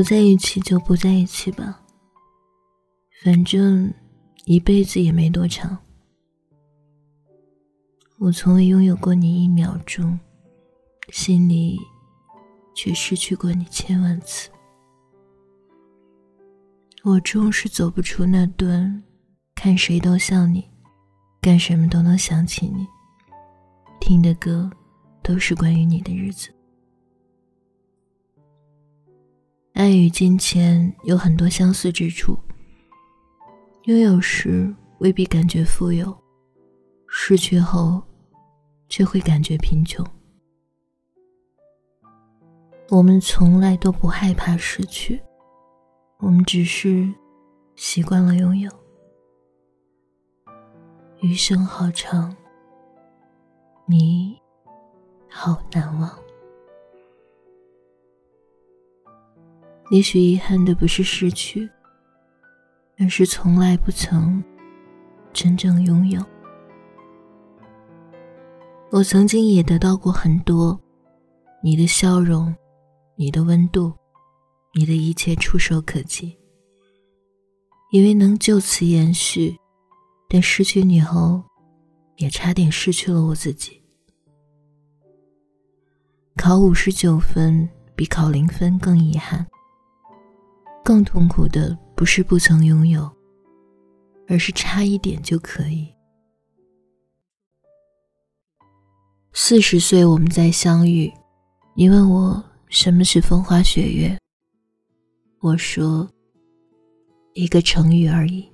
不在一起就不在一起吧，反正一辈子也没多长。我从未拥有过你一秒钟，心里却失去过你千万次。我终是走不出那段看谁都像你，干什么都能想起你，听的歌都是关于你的日子。爱与金钱有很多相似之处，拥有时未必感觉富有，失去后却会感觉贫穷。我们从来都不害怕失去，我们只是习惯了拥有。余生好长，你好难忘。也许遗憾的不是失去，而是从来不曾真正拥有。我曾经也得到过很多，你的笑容，你的温度，你的一切触手可及，以为能就此延续，但失去你后，也差点失去了我自己。考五十九分比考零分更遗憾。更痛苦的不是不曾拥有，而是差一点就可以。四十岁我们再相遇，你问我什么是风花雪月，我说一个成语而已。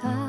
か